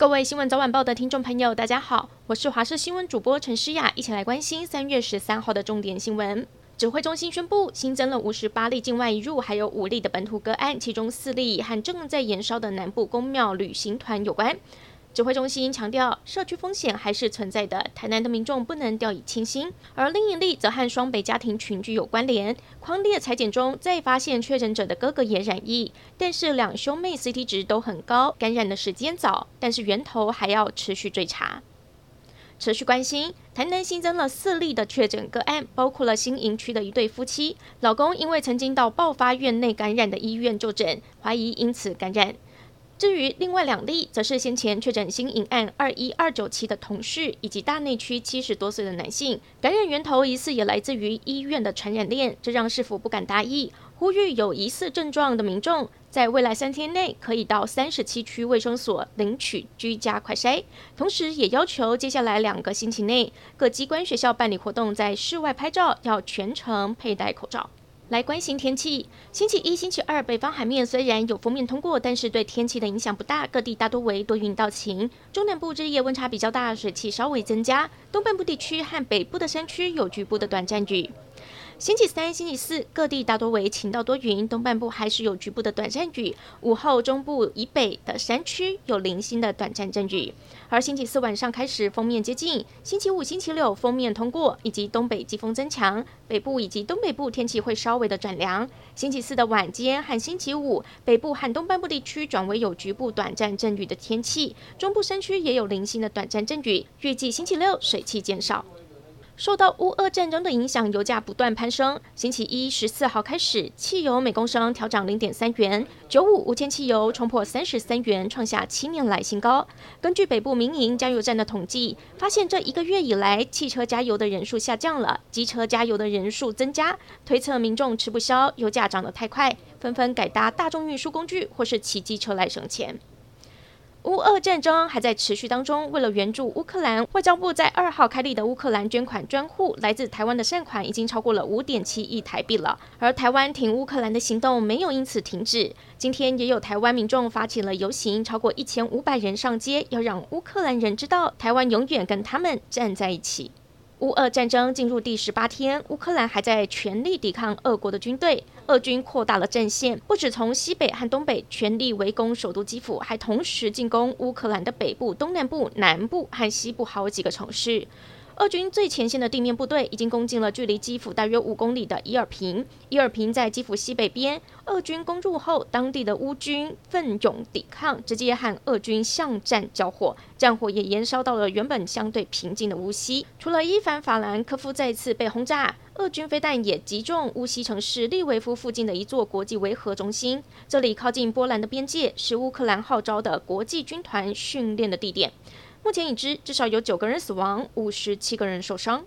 各位新闻早晚报的听众朋友，大家好，我是华视新闻主播陈诗雅，一起来关心三月十三号的重点新闻。指挥中心宣布新增了五十八例境外入，还有五例的本土个案，其中四例和正在燃烧的南部公庙旅行团有关。指挥中心强调，社区风险还是存在的，台南的民众不能掉以轻心。而另一例则和双北家庭群聚有关联，匡列裁检中再发现确诊者的哥哥也染疫，但是两兄妹 CT 值都很高，感染的时间早，但是源头还要持续追查。持续关心，台南新增了四例的确诊个案，包括了新营区的一对夫妻，老公因为曾经到爆发院内感染的医院就诊，怀疑因此感染。至于另外两例，则是先前确诊新隐案二一二九七的同事，以及大内区七十多岁的男性，感染源头疑似也来自于医院的传染链，这让市府不敢大意，呼吁有疑似症状的民众，在未来三天内可以到三十七区卫生所领取居家快筛，同时也要求接下来两个星期内，各机关学校办理活动，在室外拍照要全程佩戴口罩。来关心天气。星期一、星期二，北方海面虽然有锋面通过，但是对天气的影响不大，各地大多为多云到晴。中南部日夜温差比较大，水汽稍微增加。东半部地区和北部的山区有局部的短暂雨。星期三、星期四，各地大多为晴到多云，东半部还是有局部的短暂雨。午后，中部以北的山区有零星的短暂阵雨。而星期四晚上开始锋面接近，星期五、星期六锋面通过，以及东北季风增强，北部以及东北部天气会稍微的转凉。星期四的晚间和星期五，北部和东半部地区转为有局部短暂阵雨的天气，中部山区也有零星的短暂阵雨。预计星期六水汽减少。受到乌俄战争的影响，油价不断攀升。星期一十四号开始，汽油每公升调涨零点三元，九五无铅汽油冲破三十三元，创下七年来新高。根据北部民营加油站的统计，发现这一个月以来，汽车加油的人数下降了，机车加油的人数增加，推测民众吃不消，油价涨得太快，纷纷改搭大众运输工具或是骑机车来省钱。乌俄战争还在持续当中。为了援助乌克兰，外交部在二号开立的乌克兰捐款专户，来自台湾的善款已经超过了五点七亿台币了。而台湾挺乌克兰的行动没有因此停止。今天也有台湾民众发起了游行，超过一千五百人上街，要让乌克兰人知道，台湾永远跟他们站在一起。乌俄战争进入第十八天，乌克兰还在全力抵抗俄国的军队。俄军扩大了阵线，不止从西北和东北全力围攻首都基辅，还同时进攻乌克兰的北部、东南部、南部和西部好几个城市。俄军最前线的地面部队已经攻进了距离基辅大约五公里的伊尔平。伊尔平在基辅西北边，俄军攻入后，当地的乌军奋勇抵抗，直接和俄军巷战交火，战火也延烧到了原本相对平静的乌西。除了伊凡法兰科夫再次被轰炸，俄军飞弹也击中乌西城市利维夫附近的一座国际维和中心，这里靠近波兰的边界，是乌克兰号召的国际军团训练的地点。目前已知至少有九个人死亡，五十七个人受伤。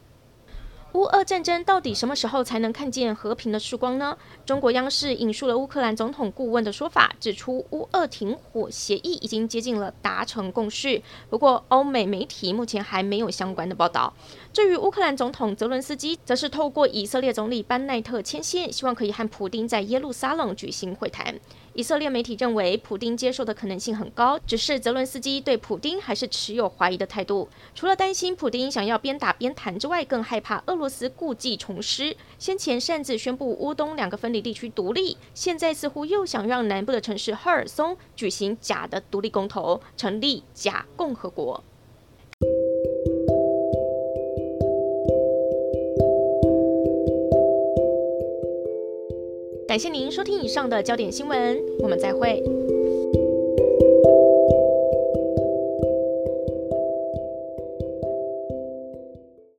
乌俄战争到底什么时候才能看见和平的曙光呢？中国央视引述了乌克兰总统顾问的说法，指出乌俄停火协议已经接近了达成共识。不过，欧美媒体目前还没有相关的报道。至于乌克兰总统泽伦斯基，则是透过以色列总理班奈特牵线，希望可以和普丁在耶路撒冷举行会谈。以色列媒体认为，普丁接受的可能性很高，只是泽伦斯基对普丁还是持有怀疑的态度。除了担心普丁想要边打边谈之外，更害怕俄罗斯故技重施。先前擅自宣布乌东两个分离地区独立，现在似乎又想让南部的城市赫尔松举行假的独立公投，成立假共和国。感谢您收听以上的焦点新闻，我们再会。